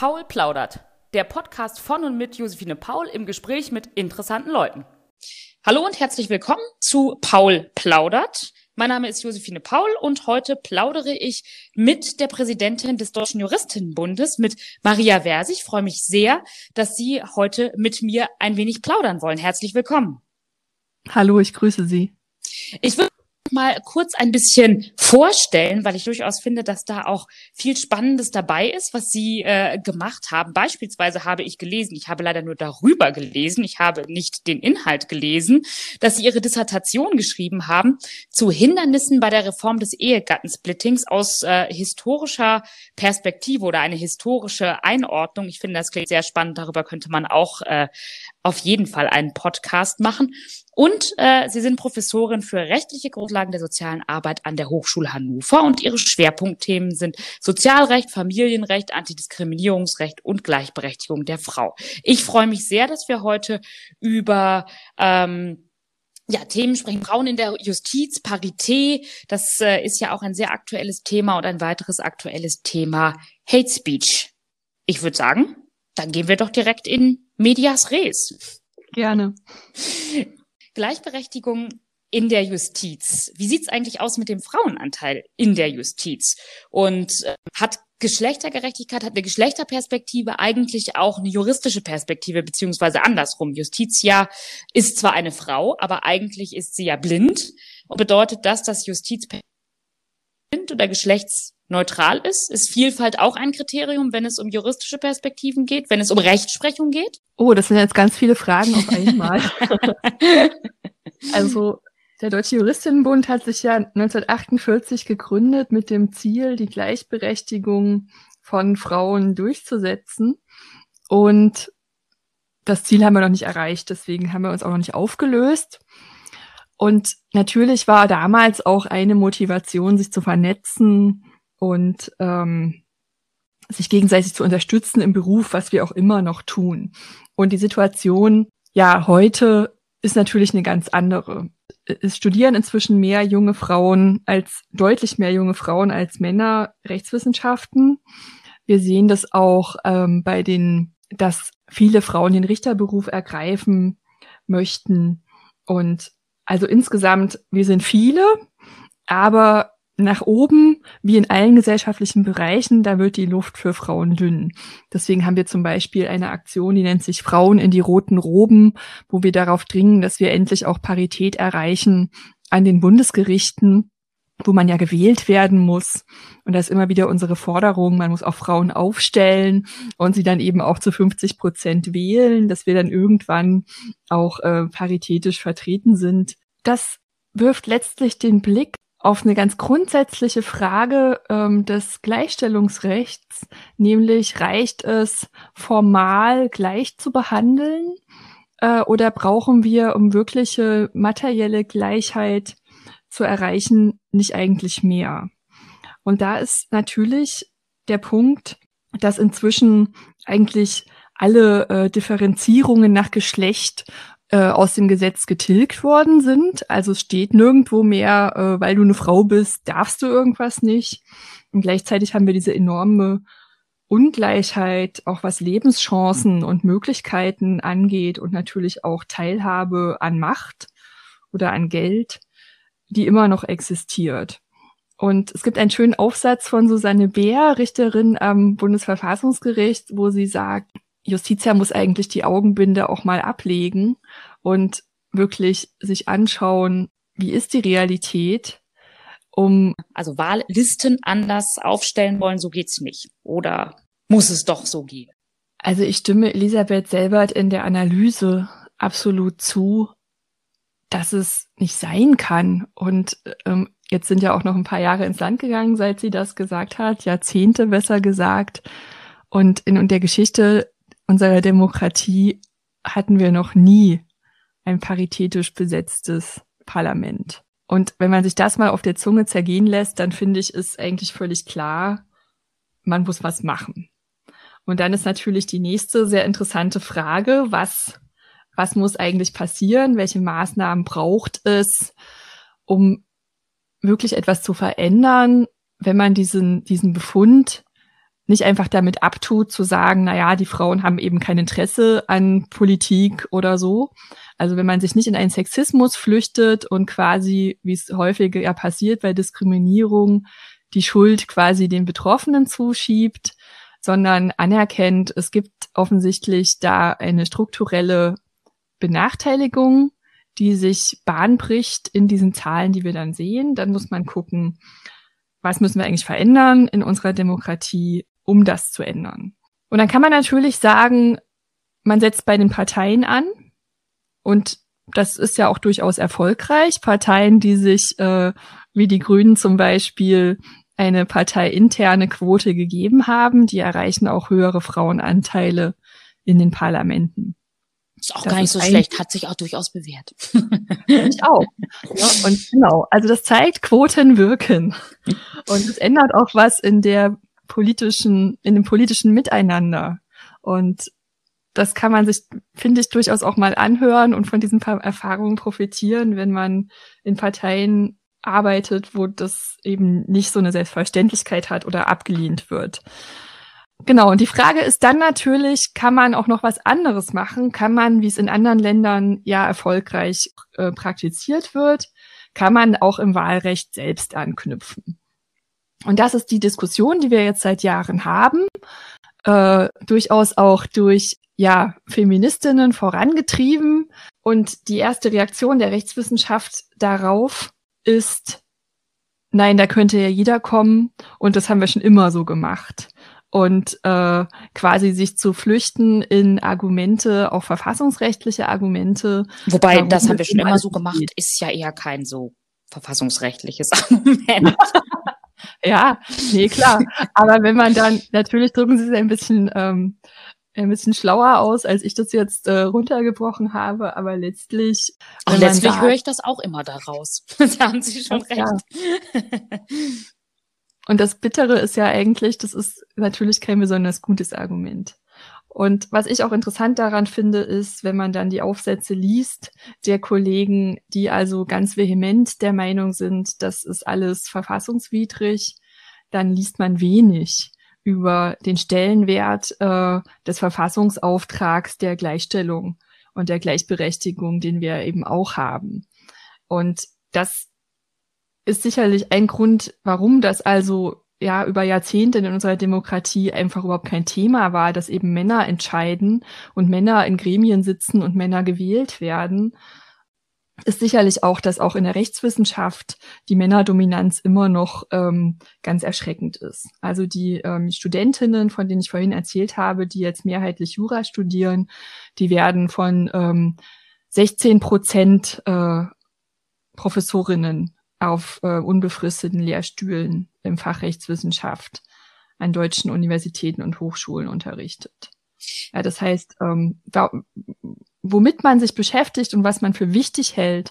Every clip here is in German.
Paul plaudert. Der Podcast von und mit Josephine Paul im Gespräch mit interessanten Leuten. Hallo und herzlich willkommen zu Paul plaudert. Mein Name ist Josephine Paul und heute plaudere ich mit der Präsidentin des Deutschen Juristinnenbundes, mit Maria Vers. Ich freue mich sehr, dass Sie heute mit mir ein wenig plaudern wollen. Herzlich willkommen. Hallo, ich grüße Sie. Ich würde mal kurz ein bisschen vorstellen, weil ich durchaus finde, dass da auch viel Spannendes dabei ist, was Sie äh, gemacht haben. Beispielsweise habe ich gelesen, ich habe leider nur darüber gelesen, ich habe nicht den Inhalt gelesen, dass Sie Ihre Dissertation geschrieben haben zu Hindernissen bei der Reform des Ehegattensplittings aus äh, historischer Perspektive oder eine historische Einordnung. Ich finde, das klingt sehr spannend. Darüber könnte man auch äh, auf jeden Fall einen Podcast machen. Und äh, Sie sind Professorin für rechtliche Grundlagen der sozialen Arbeit an der Hochschule Hannover und Ihre Schwerpunktthemen sind Sozialrecht, Familienrecht, Antidiskriminierungsrecht und Gleichberechtigung der Frau. Ich freue mich sehr, dass wir heute über ähm, ja, Themen sprechen. Frauen in der Justiz, Parität, das äh, ist ja auch ein sehr aktuelles Thema und ein weiteres aktuelles Thema Hate Speech. Ich würde sagen, dann gehen wir doch direkt in Medias Res. Gerne. Gleichberechtigung in der Justiz. Wie sieht's eigentlich aus mit dem Frauenanteil in der Justiz? Und äh, hat Geschlechtergerechtigkeit, hat eine Geschlechterperspektive eigentlich auch eine juristische Perspektive, beziehungsweise andersrum. Justitia ist zwar eine Frau, aber eigentlich ist sie ja blind. Und bedeutet das, dass Justiz blind oder geschlechtsneutral ist? Ist Vielfalt auch ein Kriterium, wenn es um juristische Perspektiven geht, wenn es um Rechtsprechung geht? Oh, das sind jetzt ganz viele Fragen auf einmal. also der Deutsche Juristinnenbund hat sich ja 1948 gegründet mit dem Ziel, die Gleichberechtigung von Frauen durchzusetzen. Und das Ziel haben wir noch nicht erreicht, deswegen haben wir uns auch noch nicht aufgelöst. Und natürlich war damals auch eine Motivation, sich zu vernetzen und ähm, sich gegenseitig zu unterstützen im Beruf, was wir auch immer noch tun. Und die Situation, ja, heute ist natürlich eine ganz andere. Es studieren inzwischen mehr junge Frauen als, deutlich mehr junge Frauen als Männer Rechtswissenschaften. Wir sehen das auch ähm, bei den, dass viele Frauen den Richterberuf ergreifen möchten. Und also insgesamt, wir sind viele, aber nach oben, wie in allen gesellschaftlichen Bereichen, da wird die Luft für Frauen dünn. Deswegen haben wir zum Beispiel eine Aktion, die nennt sich Frauen in die roten Roben, wo wir darauf dringen, dass wir endlich auch Parität erreichen an den Bundesgerichten, wo man ja gewählt werden muss. Und das ist immer wieder unsere Forderung, man muss auch Frauen aufstellen und sie dann eben auch zu 50 Prozent wählen, dass wir dann irgendwann auch äh, paritätisch vertreten sind. Das wirft letztlich den Blick auf eine ganz grundsätzliche Frage ähm, des Gleichstellungsrechts, nämlich reicht es formal gleich zu behandeln äh, oder brauchen wir, um wirkliche materielle Gleichheit zu erreichen, nicht eigentlich mehr? Und da ist natürlich der Punkt, dass inzwischen eigentlich alle äh, Differenzierungen nach Geschlecht äh, aus dem Gesetz getilgt worden sind. Also es steht nirgendwo mehr, äh, weil du eine Frau bist, darfst du irgendwas nicht. Und gleichzeitig haben wir diese enorme Ungleichheit, auch was Lebenschancen und Möglichkeiten angeht und natürlich auch Teilhabe an Macht oder an Geld, die immer noch existiert. Und es gibt einen schönen Aufsatz von Susanne Beer, Richterin am Bundesverfassungsgericht, wo sie sagt, Justitia muss eigentlich die Augenbinde auch mal ablegen und wirklich sich anschauen, wie ist die Realität, um also Wahllisten anders aufstellen wollen, so geht's nicht. Oder muss es doch so gehen? Also ich stimme Elisabeth Selbert in der Analyse absolut zu, dass es nicht sein kann. Und ähm, jetzt sind ja auch noch ein paar Jahre ins Land gegangen, seit sie das gesagt hat, Jahrzehnte besser gesagt. Und in, in der Geschichte unserer Demokratie hatten wir noch nie ein paritätisch besetztes Parlament. Und wenn man sich das mal auf der Zunge zergehen lässt, dann finde ich, ist eigentlich völlig klar, man muss was machen. Und dann ist natürlich die nächste sehr interessante Frage, was, was muss eigentlich passieren? Welche Maßnahmen braucht es, um wirklich etwas zu verändern, wenn man diesen, diesen Befund nicht einfach damit abtut zu sagen, na ja, die Frauen haben eben kein Interesse an Politik oder so. Also wenn man sich nicht in einen Sexismus flüchtet und quasi, wie es häufiger ja passiert bei Diskriminierung, die Schuld quasi den Betroffenen zuschiebt, sondern anerkennt, es gibt offensichtlich da eine strukturelle Benachteiligung, die sich Bahn bricht in diesen Zahlen, die wir dann sehen. Dann muss man gucken, was müssen wir eigentlich verändern in unserer Demokratie, um das zu ändern. Und dann kann man natürlich sagen, man setzt bei den Parteien an und das ist ja auch durchaus erfolgreich. Parteien, die sich, äh, wie die Grünen zum Beispiel, eine parteiinterne Quote gegeben haben, die erreichen auch höhere Frauenanteile in den Parlamenten. Ist auch das gar nicht so schlecht, hat sich auch durchaus bewährt. Ich auch. Ja, und genau, also das zeigt, Quoten wirken. Und es ändert auch was in der politischen, in dem politischen Miteinander. Und das kann man sich, finde ich, durchaus auch mal anhören und von diesen Erfahrungen profitieren, wenn man in Parteien arbeitet, wo das eben nicht so eine Selbstverständlichkeit hat oder abgelehnt wird. Genau, und die Frage ist dann natürlich, kann man auch noch was anderes machen? Kann man, wie es in anderen Ländern ja erfolgreich äh, praktiziert wird, kann man auch im Wahlrecht selbst anknüpfen? Und das ist die Diskussion, die wir jetzt seit Jahren haben, äh, durchaus auch durch ja Feministinnen vorangetrieben. Und die erste Reaktion der Rechtswissenschaft darauf ist, nein, da könnte ja jeder kommen und das haben wir schon immer so gemacht und äh, quasi sich zu flüchten in Argumente, auch verfassungsrechtliche Argumente. Wobei, das haben wir schon immer so gemacht, geht. ist ja eher kein so verfassungsrechtliches Argument. Ja, nee, klar. Aber wenn man dann, natürlich drücken sie es ein bisschen ähm, ein bisschen schlauer aus, als ich das jetzt äh, runtergebrochen habe, aber letztlich. Ach, letztlich höre ich das auch immer daraus. da haben Sie schon recht. Ja. Und das Bittere ist ja eigentlich, das ist natürlich kein besonders gutes Argument. Und was ich auch interessant daran finde, ist, wenn man dann die Aufsätze liest der Kollegen, die also ganz vehement der Meinung sind, das ist alles verfassungswidrig, dann liest man wenig über den Stellenwert äh, des Verfassungsauftrags der Gleichstellung und der Gleichberechtigung, den wir eben auch haben. Und das ist sicherlich ein Grund, warum das also ja über Jahrzehnte in unserer Demokratie einfach überhaupt kein Thema war, dass eben Männer entscheiden und Männer in Gremien sitzen und Männer gewählt werden, ist sicherlich auch, dass auch in der Rechtswissenschaft die Männerdominanz immer noch ähm, ganz erschreckend ist. Also die ähm, Studentinnen, von denen ich vorhin erzählt habe, die jetzt mehrheitlich Jura studieren, die werden von ähm, 16 Prozent äh, Professorinnen auf äh, unbefristeten Lehrstühlen im Fach Rechtswissenschaft an deutschen Universitäten und Hochschulen unterrichtet. Ja, das heißt, ähm, da, womit man sich beschäftigt und was man für wichtig hält,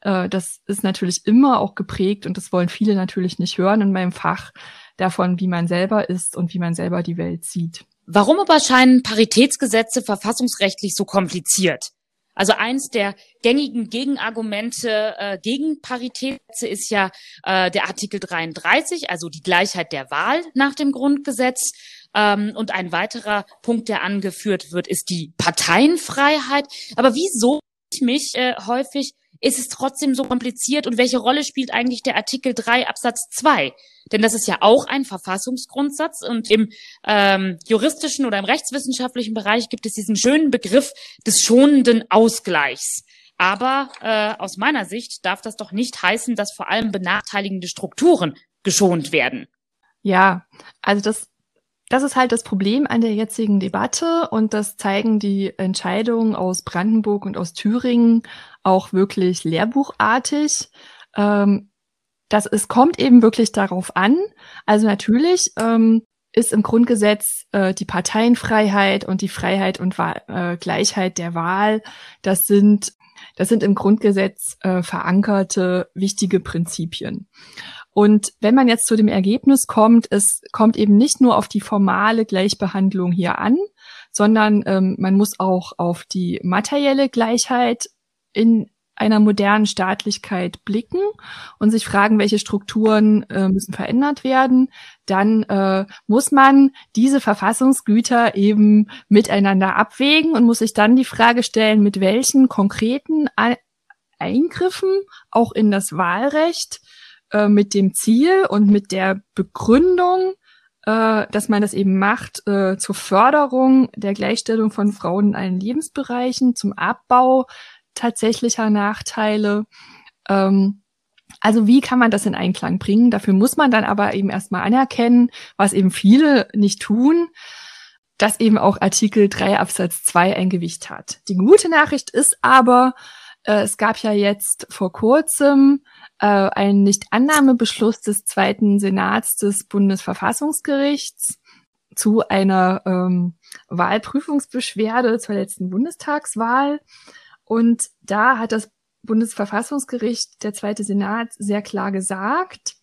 äh, das ist natürlich immer auch geprägt und das wollen viele natürlich nicht hören in meinem Fach davon, wie man selber ist und wie man selber die Welt sieht. Warum aber scheinen Paritätsgesetze verfassungsrechtlich so kompliziert? Also eins der gängigen Gegenargumente äh, gegen Paritätsgesetze ist ja äh, der Artikel 33, also die Gleichheit der Wahl nach dem Grundgesetz. Ähm, und ein weiterer Punkt, der angeführt wird, ist die Parteienfreiheit. Aber wieso ich mich äh, häufig ist es trotzdem so kompliziert und welche Rolle spielt eigentlich der Artikel 3 Absatz 2? Denn das ist ja auch ein Verfassungsgrundsatz und im ähm, juristischen oder im rechtswissenschaftlichen Bereich gibt es diesen schönen Begriff des schonenden Ausgleichs. Aber äh, aus meiner Sicht darf das doch nicht heißen, dass vor allem benachteiligende Strukturen geschont werden. Ja, also das das ist halt das Problem an der jetzigen Debatte und das zeigen die Entscheidungen aus Brandenburg und aus Thüringen auch wirklich lehrbuchartig. Ähm, das, es kommt eben wirklich darauf an. Also natürlich ähm, ist im Grundgesetz äh, die Parteienfreiheit und die Freiheit und Wahl, äh, Gleichheit der Wahl, das sind, das sind im Grundgesetz äh, verankerte wichtige Prinzipien. Und wenn man jetzt zu dem Ergebnis kommt, es kommt eben nicht nur auf die formale Gleichbehandlung hier an, sondern ähm, man muss auch auf die materielle Gleichheit in einer modernen Staatlichkeit blicken und sich fragen, welche Strukturen äh, müssen verändert werden, dann äh, muss man diese Verfassungsgüter eben miteinander abwägen und muss sich dann die Frage stellen, mit welchen konkreten Eingriffen auch in das Wahlrecht äh, mit dem Ziel und mit der Begründung, äh, dass man das eben macht äh, zur Förderung der Gleichstellung von Frauen in allen Lebensbereichen, zum Abbau tatsächlicher Nachteile. Ähm, also wie kann man das in Einklang bringen? Dafür muss man dann aber eben erstmal anerkennen, was eben viele nicht tun, dass eben auch Artikel 3 Absatz 2 ein Gewicht hat. Die gute Nachricht ist aber, äh, es gab ja jetzt vor kurzem äh, einen Nichtannahmebeschluss des zweiten Senats des Bundesverfassungsgerichts zu einer ähm, Wahlprüfungsbeschwerde zur letzten Bundestagswahl. Und da hat das Bundesverfassungsgericht, der zweite Senat, sehr klar gesagt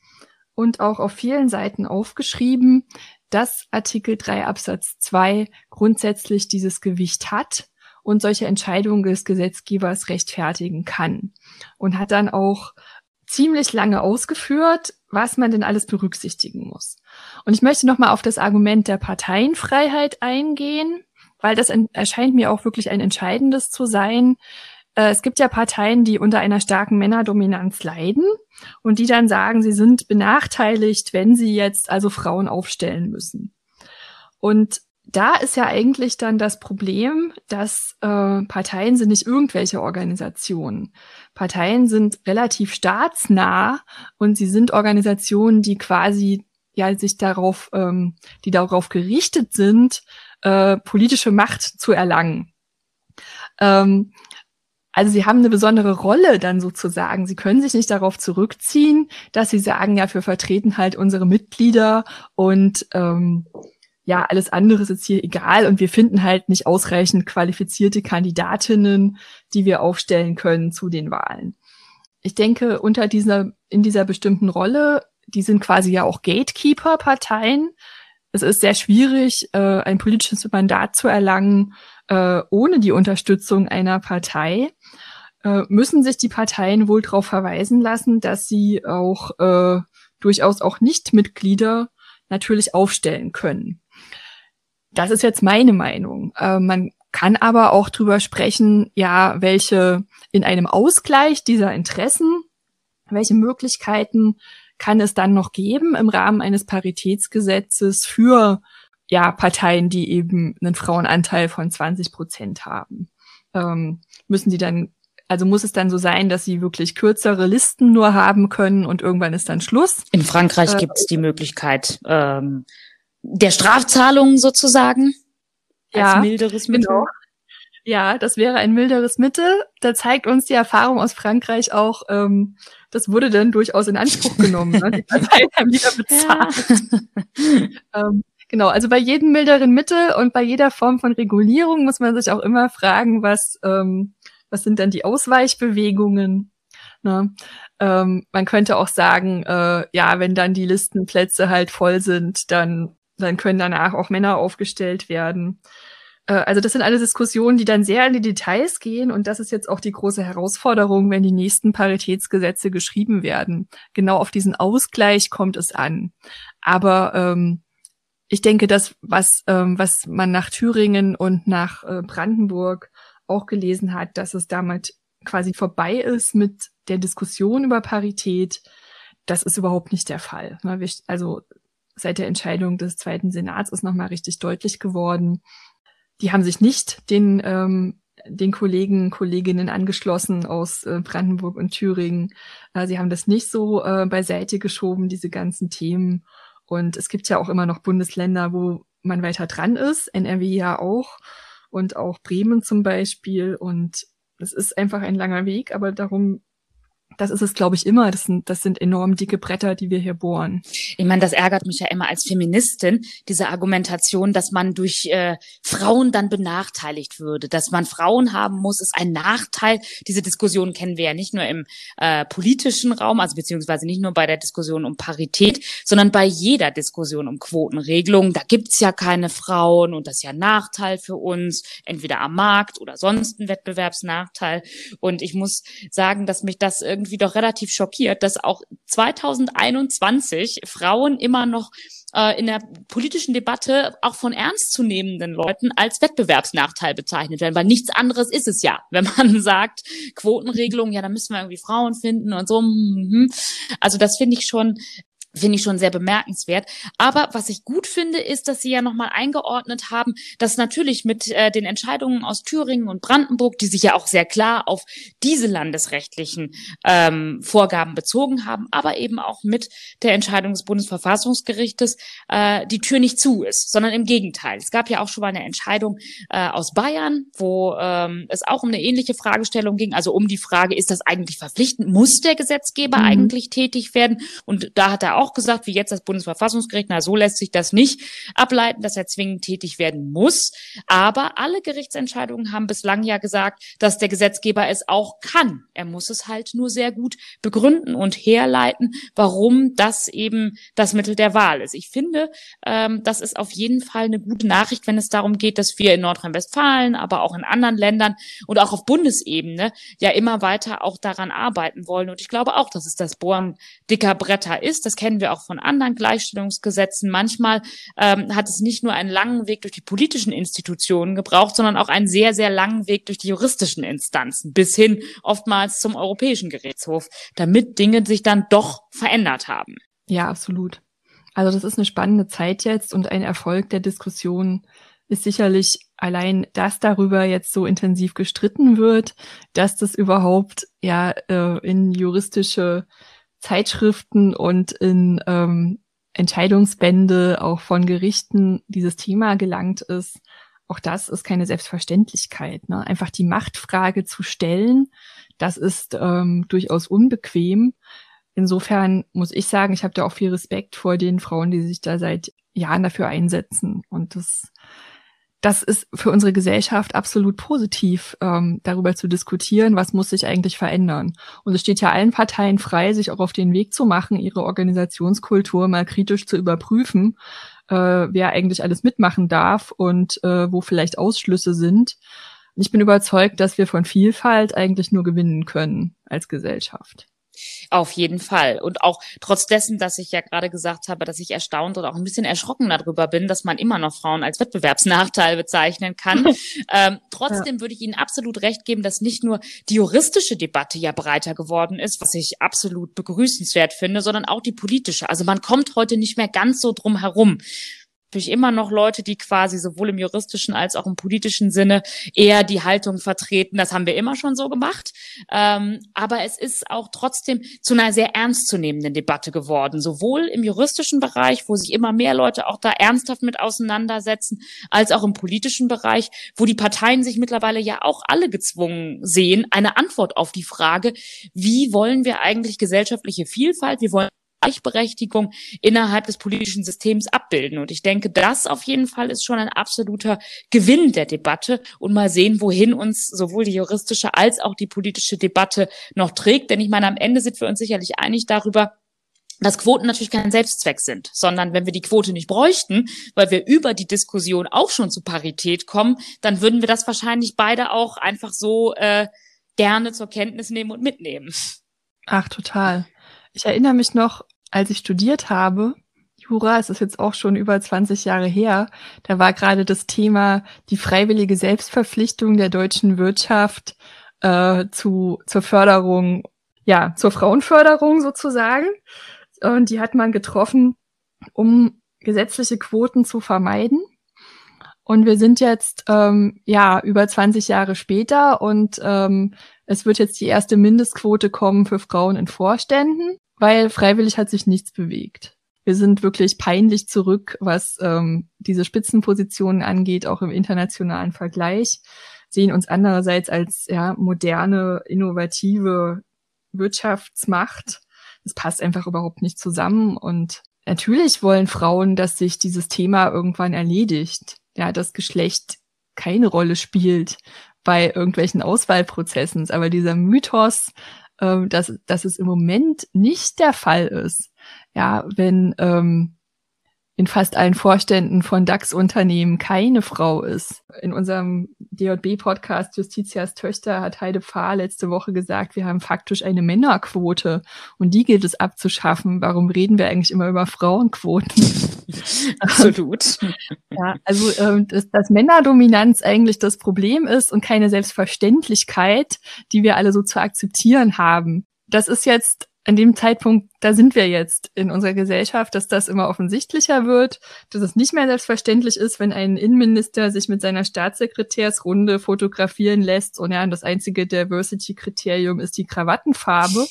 und auch auf vielen Seiten aufgeschrieben, dass Artikel 3 Absatz 2 grundsätzlich dieses Gewicht hat und solche Entscheidungen des Gesetzgebers rechtfertigen kann. Und hat dann auch ziemlich lange ausgeführt, was man denn alles berücksichtigen muss. Und ich möchte nochmal auf das Argument der Parteienfreiheit eingehen weil das erscheint mir auch wirklich ein entscheidendes zu sein. Äh, es gibt ja Parteien, die unter einer starken Männerdominanz leiden und die dann sagen, sie sind benachteiligt, wenn sie jetzt also Frauen aufstellen müssen. Und da ist ja eigentlich dann das Problem, dass äh, Parteien sind nicht irgendwelche Organisationen. Parteien sind relativ staatsnah und sie sind Organisationen, die quasi ja sich darauf, ähm, die darauf gerichtet sind, äh, politische Macht zu erlangen. Ähm, also sie haben eine besondere Rolle dann sozusagen. Sie können sich nicht darauf zurückziehen, dass sie sagen, ja, wir vertreten halt unsere Mitglieder und ähm, ja, alles andere ist jetzt hier egal und wir finden halt nicht ausreichend qualifizierte Kandidatinnen, die wir aufstellen können zu den Wahlen. Ich denke, unter dieser, in dieser bestimmten Rolle, die sind quasi ja auch Gatekeeper-Parteien, es ist sehr schwierig, äh, ein politisches Mandat zu erlangen äh, ohne die Unterstützung einer Partei. Äh, müssen sich die Parteien wohl darauf verweisen lassen, dass sie auch äh, durchaus auch Nichtmitglieder natürlich aufstellen können. Das ist jetzt meine Meinung. Äh, man kann aber auch drüber sprechen, ja, welche in einem Ausgleich dieser Interessen, welche Möglichkeiten kann es dann noch geben im Rahmen eines Paritätsgesetzes für ja, Parteien, die eben einen Frauenanteil von 20 Prozent haben. Ähm, müssen die dann, also muss es dann so sein, dass sie wirklich kürzere Listen nur haben können und irgendwann ist dann Schluss? In Frankreich äh, gibt es die Möglichkeit ähm, der Strafzahlungen sozusagen als ja, milderes Mittel. Genau. Ja, das wäre ein milderes Mittel. Da zeigt uns die Erfahrung aus Frankreich auch, ähm, das wurde dann durchaus in Anspruch genommen. Ne? Die Parteien haben wieder bezahlt. Ja. ähm, genau, also bei jedem milderen Mittel und bei jeder Form von Regulierung muss man sich auch immer fragen, was, ähm, was sind dann die Ausweichbewegungen? Ne? Ähm, man könnte auch sagen, äh, ja, wenn dann die Listenplätze halt voll sind, dann, dann können danach auch Männer aufgestellt werden. Äh, also das sind alle Diskussionen, die dann sehr in die Details gehen und das ist jetzt auch die große Herausforderung, wenn die nächsten Paritätsgesetze geschrieben werden. Genau auf diesen Ausgleich kommt es an. Aber ähm, ich denke, das, was, ähm, was man nach Thüringen und nach äh, Brandenburg auch gelesen hat, dass es damit quasi vorbei ist mit der Diskussion über Parität, das ist überhaupt nicht der Fall. Ne? Also seit der Entscheidung des Zweiten Senats ist nochmal richtig deutlich geworden, die haben sich nicht den, ähm, den Kollegen, Kolleginnen angeschlossen aus äh, Brandenburg und Thüringen. Äh, sie haben das nicht so äh, beiseite geschoben, diese ganzen Themen. Und es gibt ja auch immer noch Bundesländer, wo man weiter dran ist, NRW ja auch und auch Bremen zum Beispiel. Und es ist einfach ein langer Weg, aber darum das ist es, glaube ich, immer. Das sind, das sind enorm dicke Bretter, die wir hier bohren. Ich meine, das ärgert mich ja immer als Feministin, diese Argumentation, dass man durch äh, Frauen dann benachteiligt würde. Dass man Frauen haben muss, ist ein Nachteil. Diese Diskussion kennen wir ja nicht nur im äh, politischen Raum, also beziehungsweise nicht nur bei der Diskussion um Parität, sondern bei jeder Diskussion um Quotenregelungen. Da gibt's ja keine Frauen und das ist ja ein Nachteil für uns, entweder am Markt oder sonst ein Wettbewerbsnachteil. Und ich muss sagen, dass mich das irgendwie doch relativ schockiert, dass auch 2021 Frauen immer noch äh, in der politischen Debatte auch von ernstzunehmenden Leuten als Wettbewerbsnachteil bezeichnet werden, weil nichts anderes ist es ja. Wenn man sagt, Quotenregelung, ja, da müssen wir irgendwie Frauen finden und so. Mhm. Also das finde ich schon finde ich schon sehr bemerkenswert. Aber was ich gut finde, ist, dass Sie ja nochmal eingeordnet haben, dass natürlich mit äh, den Entscheidungen aus Thüringen und Brandenburg, die sich ja auch sehr klar auf diese landesrechtlichen ähm, Vorgaben bezogen haben, aber eben auch mit der Entscheidung des Bundesverfassungsgerichtes äh, die Tür nicht zu ist, sondern im Gegenteil. Es gab ja auch schon mal eine Entscheidung äh, aus Bayern, wo ähm, es auch um eine ähnliche Fragestellung ging, also um die Frage, ist das eigentlich verpflichtend? Muss der Gesetzgeber mhm. eigentlich tätig werden? Und da hat er auch gesagt, wie jetzt das Bundesverfassungsgericht, na, so lässt sich das nicht ableiten, dass er zwingend tätig werden muss. Aber alle Gerichtsentscheidungen haben bislang ja gesagt, dass der Gesetzgeber es auch kann. Er muss es halt nur sehr gut begründen und herleiten, warum das eben das Mittel der Wahl ist. Ich finde, ähm, das ist auf jeden Fall eine gute Nachricht, wenn es darum geht, dass wir in Nordrhein-Westfalen, aber auch in anderen Ländern und auch auf Bundesebene ja immer weiter auch daran arbeiten wollen. Und ich glaube auch, dass es das Bohren dicker Bretter ist. Das wir auch von anderen Gleichstellungsgesetzen. Manchmal ähm, hat es nicht nur einen langen Weg durch die politischen Institutionen gebraucht, sondern auch einen sehr, sehr langen Weg durch die juristischen Instanzen bis hin oftmals zum Europäischen Gerichtshof, damit Dinge sich dann doch verändert haben. Ja, absolut. Also das ist eine spannende Zeit jetzt und ein Erfolg der Diskussion ist sicherlich allein, dass darüber jetzt so intensiv gestritten wird, dass das überhaupt ja äh, in juristische Zeitschriften und in ähm, Entscheidungsbände auch von Gerichten dieses Thema gelangt ist, auch das ist keine Selbstverständlichkeit. Ne? Einfach die Machtfrage zu stellen, das ist ähm, durchaus unbequem. Insofern muss ich sagen, ich habe da auch viel Respekt vor den Frauen, die sich da seit Jahren dafür einsetzen. Und das das ist für unsere Gesellschaft absolut positiv, ähm, darüber zu diskutieren, was muss sich eigentlich verändern. Und es steht ja allen Parteien frei, sich auch auf den Weg zu machen, ihre Organisationskultur mal kritisch zu überprüfen, äh, wer eigentlich alles mitmachen darf und äh, wo vielleicht Ausschlüsse sind. Ich bin überzeugt, dass wir von Vielfalt eigentlich nur gewinnen können als Gesellschaft. Auf jeden Fall. Und auch trotz dessen, dass ich ja gerade gesagt habe, dass ich erstaunt oder auch ein bisschen erschrocken darüber bin, dass man immer noch Frauen als Wettbewerbsnachteil bezeichnen kann. ähm, trotzdem ja. würde ich Ihnen absolut recht geben, dass nicht nur die juristische Debatte ja breiter geworden ist, was ich absolut begrüßenswert finde, sondern auch die politische. Also man kommt heute nicht mehr ganz so drum herum natürlich immer noch Leute, die quasi sowohl im juristischen als auch im politischen Sinne eher die Haltung vertreten. Das haben wir immer schon so gemacht. Ähm, aber es ist auch trotzdem zu einer sehr ernstzunehmenden Debatte geworden, sowohl im juristischen Bereich, wo sich immer mehr Leute auch da ernsthaft mit auseinandersetzen, als auch im politischen Bereich, wo die Parteien sich mittlerweile ja auch alle gezwungen sehen, eine Antwort auf die Frage, wie wollen wir eigentlich gesellschaftliche Vielfalt, wie wollen Gleichberechtigung innerhalb des politischen Systems abbilden. Und ich denke, das auf jeden Fall ist schon ein absoluter Gewinn der Debatte und mal sehen, wohin uns sowohl die juristische als auch die politische Debatte noch trägt. Denn ich meine, am Ende sind wir uns sicherlich einig darüber, dass Quoten natürlich kein Selbstzweck sind, sondern wenn wir die Quote nicht bräuchten, weil wir über die Diskussion auch schon zu Parität kommen, dann würden wir das wahrscheinlich beide auch einfach so äh, gerne zur Kenntnis nehmen und mitnehmen. Ach, total. Ich erinnere mich noch, als ich studiert habe, Jura, es ist jetzt auch schon über 20 Jahre her, da war gerade das Thema die freiwillige Selbstverpflichtung der deutschen Wirtschaft äh, zu, zur Förderung, ja, zur Frauenförderung sozusagen. Und die hat man getroffen, um gesetzliche Quoten zu vermeiden. Und wir sind jetzt ähm, ja über 20 Jahre später und ähm, es wird jetzt die erste Mindestquote kommen für Frauen in Vorständen weil freiwillig hat sich nichts bewegt. Wir sind wirklich peinlich zurück, was ähm, diese Spitzenpositionen angeht, auch im internationalen Vergleich, sehen uns andererseits als ja, moderne, innovative Wirtschaftsmacht. Das passt einfach überhaupt nicht zusammen. Und natürlich wollen Frauen, dass sich dieses Thema irgendwann erledigt. Ja, das Geschlecht keine Rolle spielt bei irgendwelchen Auswahlprozessen. Aber dieser Mythos, äh, dass, dass es im Moment nicht der Fall ist, ja, wenn ähm, in fast allen Vorständen von DAX-Unternehmen keine Frau ist. In unserem DJB-Podcast Justitias Töchter hat Heide Pfahl letzte Woche gesagt, wir haben faktisch eine Männerquote und die gilt es abzuschaffen. Warum reden wir eigentlich immer über Frauenquoten? Absolut. ja, also ähm, dass, dass Männerdominanz eigentlich das Problem ist und keine Selbstverständlichkeit, die wir alle so zu akzeptieren haben. Das ist jetzt an dem Zeitpunkt, da sind wir jetzt in unserer Gesellschaft, dass das immer offensichtlicher wird, dass es nicht mehr selbstverständlich ist, wenn ein Innenminister sich mit seiner Staatssekretärsrunde fotografieren lässt und ja, das einzige Diversity-Kriterium ist die Krawattenfarbe.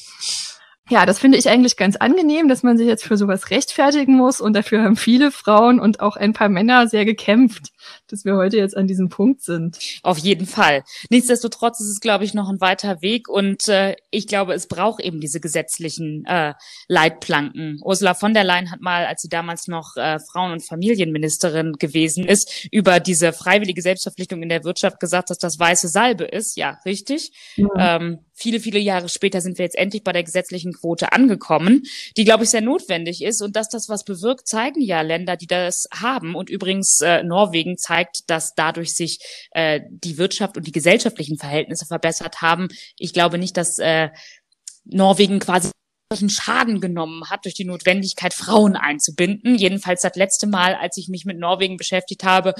Ja, das finde ich eigentlich ganz angenehm, dass man sich jetzt für sowas rechtfertigen muss und dafür haben viele Frauen und auch ein paar Männer sehr gekämpft, dass wir heute jetzt an diesem Punkt sind. Auf jeden Fall. Nichtsdestotrotz ist es, glaube ich, noch ein weiter Weg und äh, ich glaube, es braucht eben diese gesetzlichen äh, Leitplanken. Ursula von der Leyen hat mal, als sie damals noch äh, Frauen- und Familienministerin gewesen ist, über diese freiwillige Selbstverpflichtung in der Wirtschaft gesagt, dass das weiße Salbe ist. Ja, richtig. Mhm. Ähm, viele, viele Jahre später sind wir jetzt endlich bei der gesetzlichen Quote angekommen, die, glaube ich, sehr notwendig ist. Und dass das was bewirkt, zeigen ja Länder, die das haben. Und übrigens äh, Norwegen zeigt, dass dadurch sich äh, die Wirtschaft und die gesellschaftlichen Verhältnisse verbessert haben. Ich glaube nicht, dass äh, Norwegen quasi einen Schaden genommen hat durch die Notwendigkeit, Frauen einzubinden. Jedenfalls das letzte Mal, als ich mich mit Norwegen beschäftigt habe,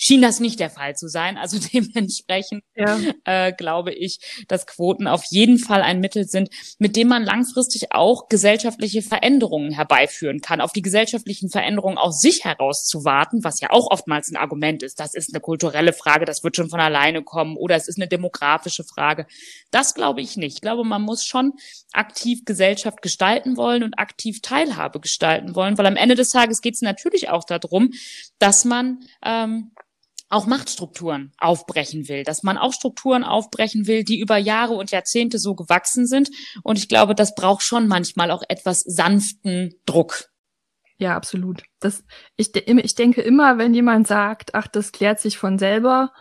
schien das nicht der Fall zu sein. Also dementsprechend ja. äh, glaube ich, dass Quoten auf jeden Fall ein Mittel sind, mit dem man langfristig auch gesellschaftliche Veränderungen herbeiführen kann. Auf die gesellschaftlichen Veränderungen aus sich heraus zu warten, was ja auch oftmals ein Argument ist. Das ist eine kulturelle Frage, das wird schon von alleine kommen oder es ist eine demografische Frage. Das glaube ich nicht. Ich glaube, man muss schon aktiv Gesellschaft gestalten wollen und aktiv Teilhabe gestalten wollen, weil am Ende des Tages geht es natürlich auch darum, dass man ähm, auch Machtstrukturen aufbrechen will, dass man auch Strukturen aufbrechen will, die über Jahre und Jahrzehnte so gewachsen sind. Und ich glaube, das braucht schon manchmal auch etwas sanften Druck. Ja, absolut. Das, ich, ich denke immer, wenn jemand sagt, ach, das klärt sich von selber,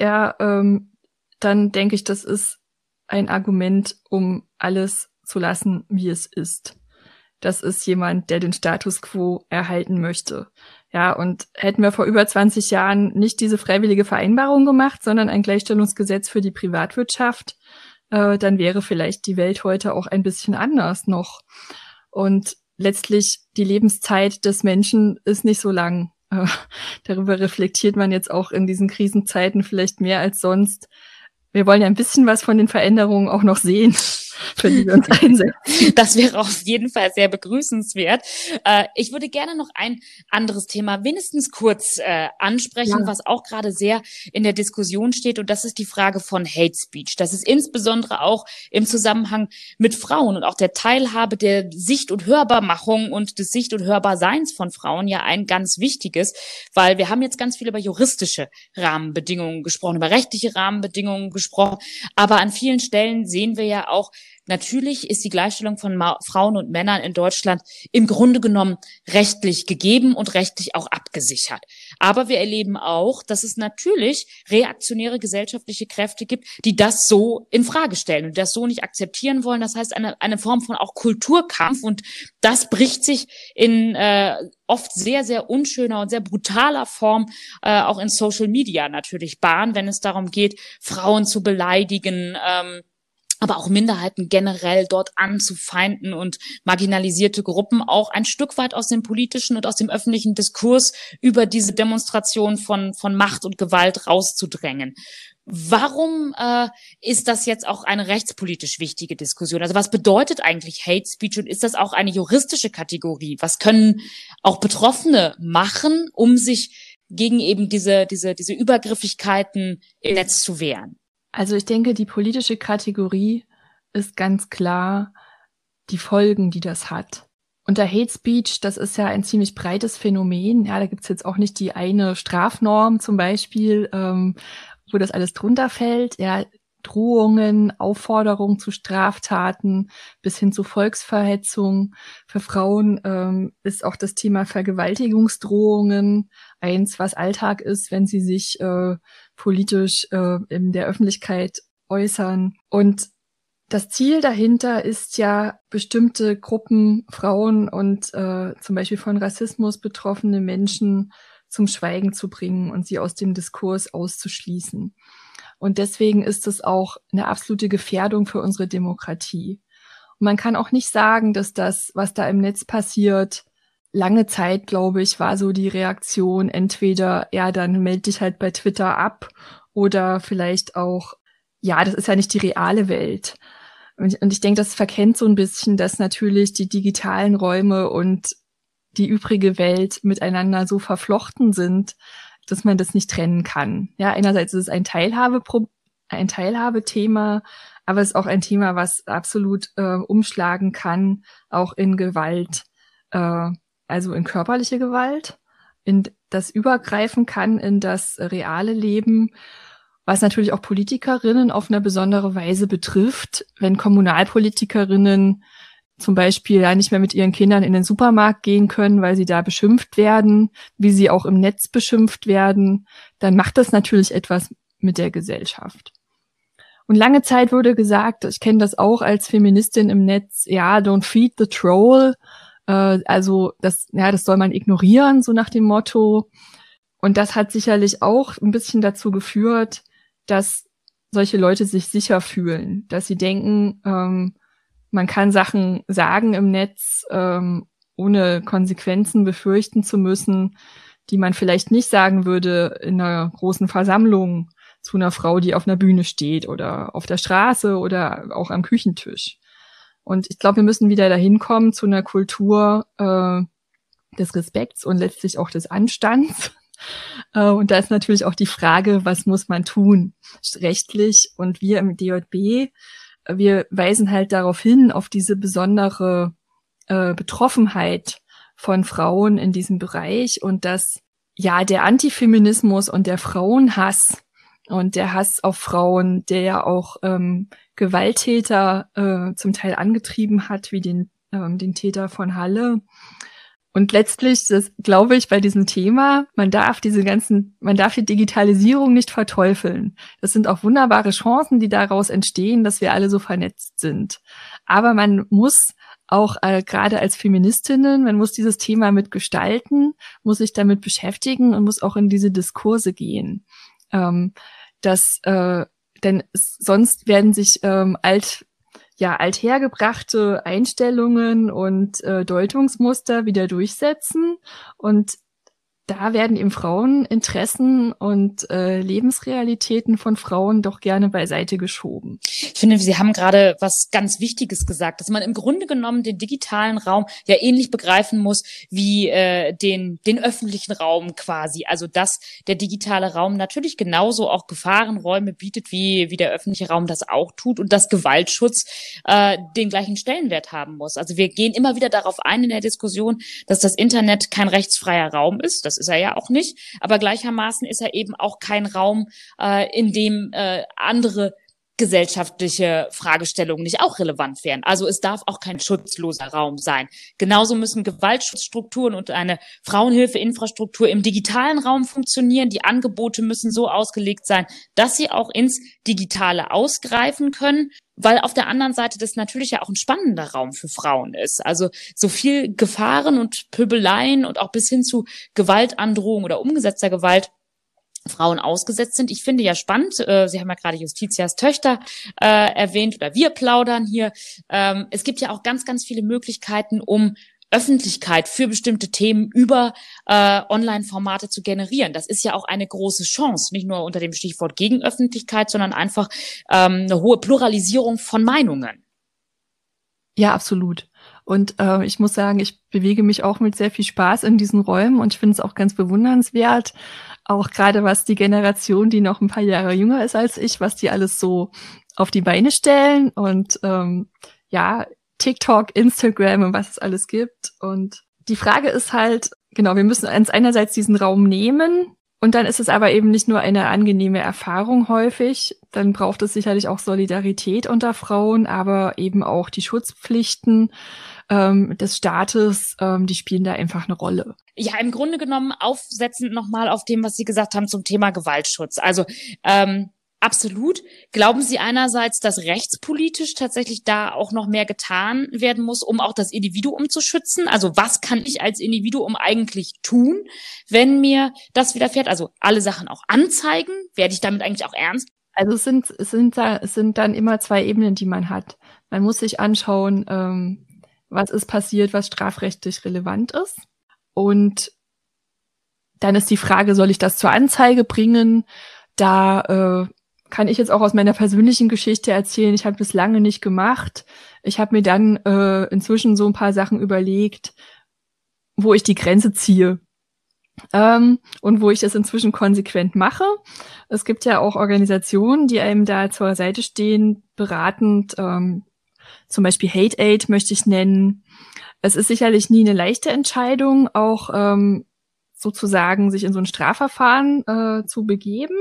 ja, ähm, dann denke ich, das ist ein Argument, um alles zu lassen, wie es ist. Das ist jemand, der den Status quo erhalten möchte. Ja, und hätten wir vor über 20 Jahren nicht diese freiwillige Vereinbarung gemacht, sondern ein Gleichstellungsgesetz für die Privatwirtschaft, äh, dann wäre vielleicht die Welt heute auch ein bisschen anders noch. Und letztlich die Lebenszeit des Menschen ist nicht so lang. Äh, darüber reflektiert man jetzt auch in diesen Krisenzeiten vielleicht mehr als sonst. Wir wollen ja ein bisschen was von den Veränderungen auch noch sehen für die wir uns einsetzen. Das wäre auf jeden Fall sehr begrüßenswert. Äh, ich würde gerne noch ein anderes Thema wenigstens kurz äh, ansprechen, ja. was auch gerade sehr in der Diskussion steht. Und das ist die Frage von Hate Speech. Das ist insbesondere auch im Zusammenhang mit Frauen und auch der Teilhabe der Sicht- und Hörbarmachung und des Sicht- und Hörbarseins von Frauen ja ein ganz wichtiges, weil wir haben jetzt ganz viel über juristische Rahmenbedingungen gesprochen, über rechtliche Rahmenbedingungen gesprochen. Aber an vielen Stellen sehen wir ja auch, Natürlich ist die Gleichstellung von Ma Frauen und Männern in Deutschland im Grunde genommen rechtlich gegeben und rechtlich auch abgesichert. Aber wir erleben auch, dass es natürlich reaktionäre gesellschaftliche Kräfte gibt, die das so in Frage stellen und das so nicht akzeptieren wollen. Das heißt, eine, eine Form von auch Kulturkampf und das bricht sich in äh, oft sehr, sehr unschöner und sehr brutaler Form äh, auch in Social Media natürlich Bahn, wenn es darum geht, Frauen zu beleidigen, ähm, aber auch Minderheiten generell dort anzufeinden und marginalisierte Gruppen auch ein Stück weit aus dem politischen und aus dem öffentlichen Diskurs über diese Demonstration von, von Macht und Gewalt rauszudrängen. Warum äh, ist das jetzt auch eine rechtspolitisch wichtige Diskussion? Also was bedeutet eigentlich Hate Speech und ist das auch eine juristische Kategorie? Was können auch Betroffene machen, um sich gegen eben diese, diese, diese Übergriffigkeiten im Netz zu wehren? Also ich denke, die politische Kategorie ist ganz klar die Folgen, die das hat. Und der Hate Speech, das ist ja ein ziemlich breites Phänomen. Ja, da gibt's jetzt auch nicht die eine Strafnorm zum Beispiel, ähm, wo das alles drunter fällt. Ja, Drohungen, Aufforderungen zu Straftaten bis hin zu Volksverhetzung. Für Frauen ähm, ist auch das Thema Vergewaltigungsdrohungen eins, was Alltag ist, wenn sie sich äh, politisch äh, in der Öffentlichkeit äußern. Und das Ziel dahinter ist ja, bestimmte Gruppen, Frauen und äh, zum Beispiel von Rassismus betroffene Menschen zum Schweigen zu bringen und sie aus dem Diskurs auszuschließen. Und deswegen ist es auch eine absolute Gefährdung für unsere Demokratie. Und man kann auch nicht sagen, dass das, was da im Netz passiert, lange Zeit, glaube ich, war so die Reaktion entweder, ja, dann melde dich halt bei Twitter ab oder vielleicht auch, ja, das ist ja nicht die reale Welt. Und ich denke, das verkennt so ein bisschen, dass natürlich die digitalen Räume und die übrige Welt miteinander so verflochten sind, dass man das nicht trennen kann. Ja, einerseits ist es ein Teilhabe ein Teilhabethema, aber es ist auch ein Thema, was absolut äh, umschlagen kann, auch in Gewalt, äh, also in körperliche Gewalt, in das übergreifen kann in das reale Leben, was natürlich auch Politikerinnen auf eine besondere Weise betrifft, wenn Kommunalpolitikerinnen zum Beispiel ja nicht mehr mit ihren Kindern in den Supermarkt gehen können, weil sie da beschimpft werden, wie sie auch im Netz beschimpft werden, dann macht das natürlich etwas mit der Gesellschaft. Und lange Zeit wurde gesagt, ich kenne das auch als Feministin im Netz, ja, don't feed the troll. Äh, also das, ja, das soll man ignorieren, so nach dem Motto. Und das hat sicherlich auch ein bisschen dazu geführt, dass solche Leute sich sicher fühlen, dass sie denken, ähm, man kann Sachen sagen im Netz, ähm, ohne Konsequenzen befürchten zu müssen, die man vielleicht nicht sagen würde in einer großen Versammlung zu einer Frau, die auf einer Bühne steht oder auf der Straße oder auch am Küchentisch. Und ich glaube, wir müssen wieder dahin kommen zu einer Kultur äh, des Respekts und letztlich auch des Anstands. Äh, und da ist natürlich auch die Frage, was muss man tun rechtlich? Und wir im DJB wir weisen halt darauf hin, auf diese besondere äh, Betroffenheit von Frauen in diesem Bereich und dass ja der Antifeminismus und der Frauenhass und der Hass auf Frauen, der ja auch ähm, Gewalttäter äh, zum Teil angetrieben hat, wie den, ähm, den Täter von Halle, und letztlich, das glaube ich, bei diesem Thema, man darf diese ganzen, man darf die Digitalisierung nicht verteufeln. Das sind auch wunderbare Chancen, die daraus entstehen, dass wir alle so vernetzt sind. Aber man muss auch äh, gerade als Feministinnen, man muss dieses Thema mitgestalten, muss sich damit beschäftigen und muss auch in diese Diskurse gehen. Ähm, das, äh, denn sonst werden sich ähm, alt ja althergebrachte Einstellungen und äh, Deutungsmuster wieder durchsetzen. Und da werden eben Fraueninteressen und äh, Lebensrealitäten von Frauen doch gerne beiseite geschoben. Ich finde, Sie haben gerade was ganz Wichtiges gesagt, dass man im Grunde genommen den digitalen Raum ja ähnlich begreifen muss wie äh, den, den öffentlichen Raum quasi. Also dass der digitale Raum natürlich genauso auch Gefahrenräume bietet, wie, wie der öffentliche Raum das auch tut und dass Gewaltschutz äh, den gleichen Stellenwert haben muss. Also wir gehen immer wieder darauf ein in der Diskussion, dass das Internet kein rechtsfreier Raum ist. Das ist er ja auch nicht. Aber gleichermaßen ist er eben auch kein Raum, äh, in dem äh, andere gesellschaftliche Fragestellungen nicht auch relevant wären. Also es darf auch kein schutzloser Raum sein. Genauso müssen Gewaltschutzstrukturen und eine Frauenhilfeinfrastruktur im digitalen Raum funktionieren. Die Angebote müssen so ausgelegt sein, dass sie auch ins Digitale ausgreifen können weil auf der anderen Seite das natürlich ja auch ein spannender Raum für Frauen ist. Also so viel Gefahren und Pöbeleien und auch bis hin zu Gewaltandrohung oder umgesetzter Gewalt Frauen ausgesetzt sind. Ich finde ja spannend, äh, Sie haben ja gerade Justitias Töchter äh, erwähnt oder wir plaudern hier. Ähm, es gibt ja auch ganz, ganz viele Möglichkeiten, um Öffentlichkeit für bestimmte Themen über äh, Online-Formate zu generieren. Das ist ja auch eine große Chance, nicht nur unter dem Stichwort Gegenöffentlichkeit, sondern einfach ähm, eine hohe Pluralisierung von Meinungen. Ja, absolut. Und äh, ich muss sagen, ich bewege mich auch mit sehr viel Spaß in diesen Räumen und ich finde es auch ganz bewundernswert, auch gerade was die Generation, die noch ein paar Jahre jünger ist als ich, was die alles so auf die Beine stellen und ähm, ja, TikTok, Instagram und was es alles gibt. Und die Frage ist halt, genau, wir müssen uns einerseits diesen Raum nehmen und dann ist es aber eben nicht nur eine angenehme Erfahrung häufig, dann braucht es sicherlich auch Solidarität unter Frauen, aber eben auch die Schutzpflichten ähm, des Staates, ähm, die spielen da einfach eine Rolle. Ja, im Grunde genommen aufsetzend nochmal auf dem, was Sie gesagt haben zum Thema Gewaltschutz. Also ähm, Absolut. Glauben Sie einerseits, dass rechtspolitisch tatsächlich da auch noch mehr getan werden muss, um auch das Individuum zu schützen? Also was kann ich als Individuum eigentlich tun, wenn mir das widerfährt? Also alle Sachen auch anzeigen? Werde ich damit eigentlich auch ernst? Also es sind, es sind, da, es sind dann immer zwei Ebenen, die man hat. Man muss sich anschauen, ähm, was ist passiert, was strafrechtlich relevant ist. Und dann ist die Frage, soll ich das zur Anzeige bringen? Da äh, kann ich jetzt auch aus meiner persönlichen Geschichte erzählen. Ich habe das lange nicht gemacht. Ich habe mir dann äh, inzwischen so ein paar Sachen überlegt, wo ich die Grenze ziehe. Ähm, und wo ich das inzwischen konsequent mache. Es gibt ja auch Organisationen, die einem da zur Seite stehen, beratend. Ähm, zum Beispiel Hate Aid möchte ich nennen. Es ist sicherlich nie eine leichte Entscheidung, auch ähm, sozusagen sich in so ein Strafverfahren äh, zu begeben.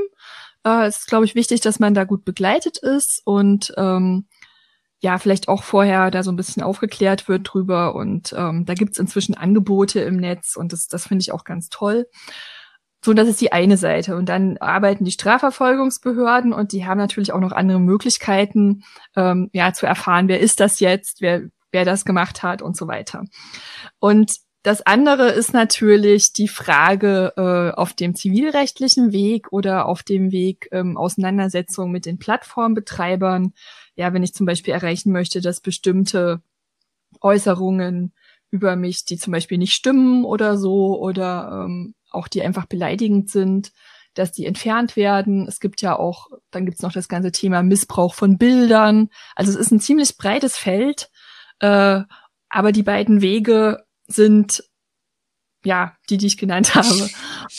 Äh, ist, glaube ich, wichtig, dass man da gut begleitet ist und ähm, ja, vielleicht auch vorher da so ein bisschen aufgeklärt wird drüber. Und ähm, da gibt's inzwischen Angebote im Netz und das, das finde ich auch ganz toll. So, das ist die eine Seite. Und dann arbeiten die Strafverfolgungsbehörden und die haben natürlich auch noch andere Möglichkeiten, ähm, ja, zu erfahren, wer ist das jetzt, wer, wer das gemacht hat und so weiter. Und das andere ist natürlich die Frage äh, auf dem zivilrechtlichen Weg oder auf dem Weg ähm, Auseinandersetzung mit den Plattformbetreibern. Ja, wenn ich zum Beispiel erreichen möchte, dass bestimmte Äußerungen über mich, die zum Beispiel nicht stimmen oder so, oder ähm, auch die einfach beleidigend sind, dass die entfernt werden. Es gibt ja auch, dann gibt es noch das ganze Thema Missbrauch von Bildern. Also es ist ein ziemlich breites Feld, äh, aber die beiden Wege sind ja die, die ich genannt habe.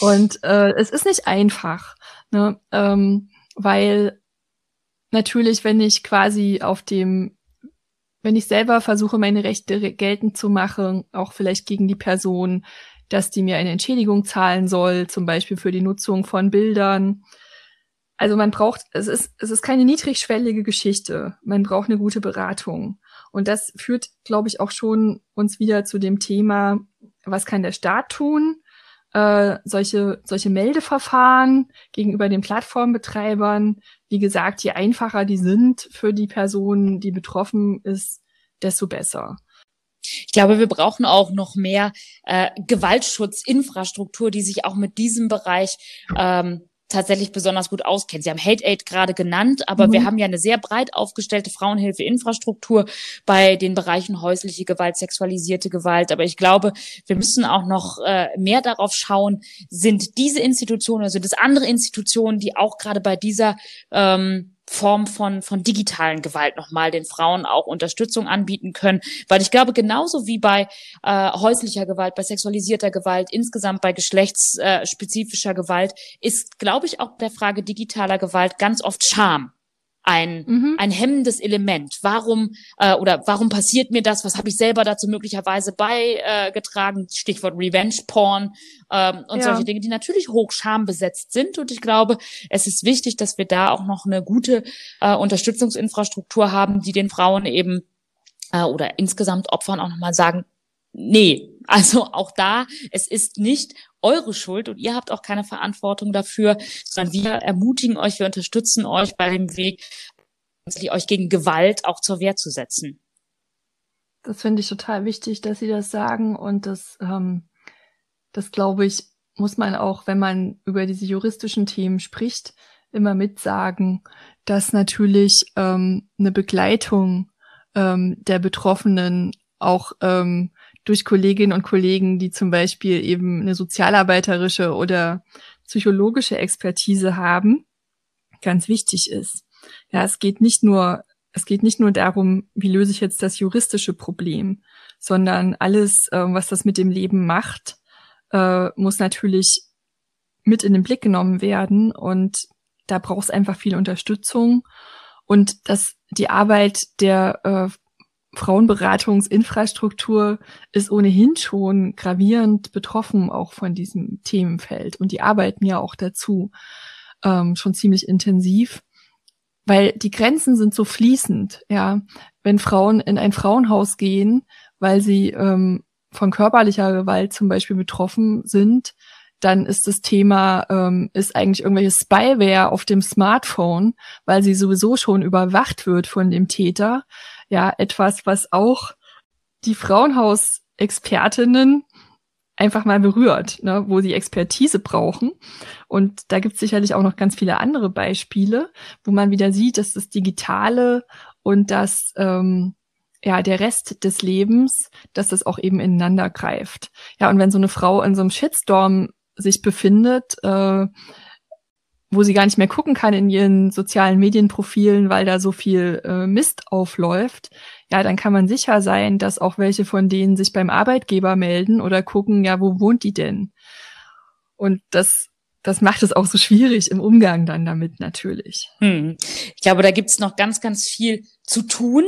Und äh, es ist nicht einfach, ne? ähm, weil natürlich, wenn ich quasi auf dem, wenn ich selber versuche, meine Rechte geltend zu machen, auch vielleicht gegen die Person, dass die mir eine Entschädigung zahlen soll, zum Beispiel für die Nutzung von Bildern. Also man braucht, es ist, es ist keine niedrigschwellige Geschichte. Man braucht eine gute Beratung. Und das führt, glaube ich, auch schon uns wieder zu dem Thema, was kann der Staat tun? Äh, solche, solche Meldeverfahren gegenüber den Plattformbetreibern, wie gesagt, je einfacher die sind für die Person, die betroffen ist, desto besser. Ich glaube, wir brauchen auch noch mehr äh, Gewaltschutzinfrastruktur, die sich auch mit diesem Bereich ähm, tatsächlich besonders gut auskennt. Sie haben Hate Aid gerade genannt, aber mhm. wir haben ja eine sehr breit aufgestellte Frauenhilfeinfrastruktur bei den Bereichen häusliche Gewalt, sexualisierte Gewalt. Aber ich glaube, wir müssen auch noch äh, mehr darauf schauen, sind diese Institutionen, also das andere Institutionen, die auch gerade bei dieser ähm, Form von, von digitalen Gewalt nochmal den Frauen auch Unterstützung anbieten können. Weil ich glaube, genauso wie bei äh, häuslicher Gewalt, bei sexualisierter Gewalt, insgesamt bei geschlechtsspezifischer Gewalt, ist, glaube ich, auch der Frage digitaler Gewalt ganz oft Scham ein, mhm. ein hemmendes Element. Warum äh, oder warum passiert mir das? Was habe ich selber dazu möglicherweise beigetragen? Äh, Stichwort Revenge Porn ähm, und ja. solche Dinge, die natürlich hoch schambesetzt sind. Und ich glaube, es ist wichtig, dass wir da auch noch eine gute äh, Unterstützungsinfrastruktur haben, die den Frauen eben äh, oder insgesamt Opfern auch nochmal sagen, nee, also auch da, es ist nicht eure Schuld und ihr habt auch keine Verantwortung dafür, sondern wir ermutigen euch, wir unterstützen euch bei dem Weg, euch gegen Gewalt auch zur Wehr zu setzen. Das finde ich total wichtig, dass Sie das sagen und das, ähm, das glaube ich, muss man auch, wenn man über diese juristischen Themen spricht, immer mitsagen, dass natürlich ähm, eine Begleitung ähm, der Betroffenen auch ähm, durch Kolleginnen und Kollegen, die zum Beispiel eben eine sozialarbeiterische oder psychologische Expertise haben, ganz wichtig ist. Ja, es geht nicht nur, es geht nicht nur darum, wie löse ich jetzt das juristische Problem, sondern alles, äh, was das mit dem Leben macht, äh, muss natürlich mit in den Blick genommen werden und da braucht es einfach viel Unterstützung und dass die Arbeit der äh, Frauenberatungsinfrastruktur ist ohnehin schon gravierend betroffen auch von diesem Themenfeld und die arbeiten ja auch dazu ähm, schon ziemlich intensiv, weil die Grenzen sind so fließend, ja. Wenn Frauen in ein Frauenhaus gehen, weil sie ähm, von körperlicher Gewalt zum Beispiel betroffen sind, dann ist das Thema, ähm, ist eigentlich irgendwelche Spyware auf dem Smartphone, weil sie sowieso schon überwacht wird von dem Täter. Ja, etwas, was auch die Frauenhausexpertinnen einfach mal berührt, ne, wo sie Expertise brauchen. Und da gibt es sicherlich auch noch ganz viele andere Beispiele, wo man wieder sieht, dass das Digitale und das ähm, ja, der Rest des Lebens, dass das auch eben ineinander greift. Ja, und wenn so eine Frau in so einem Shitstorm sich befindet, äh, wo sie gar nicht mehr gucken kann in ihren sozialen Medienprofilen, weil da so viel äh, Mist aufläuft, ja, dann kann man sicher sein, dass auch welche von denen sich beim Arbeitgeber melden oder gucken, ja, wo wohnt die denn? Und das das macht es auch so schwierig im Umgang dann damit natürlich. Hm. Ich glaube, da gibt's noch ganz, ganz viel zu tun.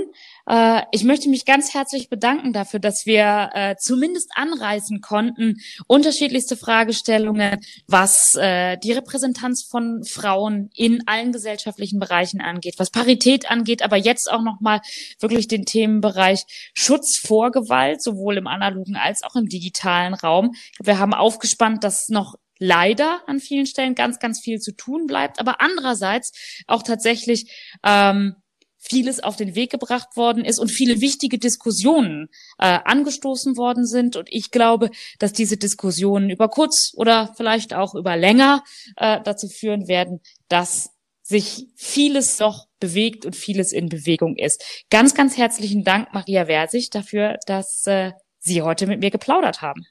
Äh, ich möchte mich ganz herzlich bedanken dafür, dass wir äh, zumindest anreißen konnten, unterschiedlichste Fragestellungen, was äh, die Repräsentanz von Frauen in allen gesellschaftlichen Bereichen angeht, was Parität angeht, aber jetzt auch nochmal wirklich den Themenbereich Schutz vor Gewalt, sowohl im analogen als auch im digitalen Raum. Wir haben aufgespannt, dass noch leider an vielen Stellen ganz, ganz viel zu tun bleibt, aber andererseits auch tatsächlich ähm, vieles auf den Weg gebracht worden ist und viele wichtige Diskussionen äh, angestoßen worden sind. Und ich glaube, dass diese Diskussionen über kurz oder vielleicht auch über länger äh, dazu führen werden, dass sich vieles noch bewegt und vieles in Bewegung ist. Ganz, ganz herzlichen Dank, Maria Versich, dafür, dass äh, Sie heute mit mir geplaudert haben.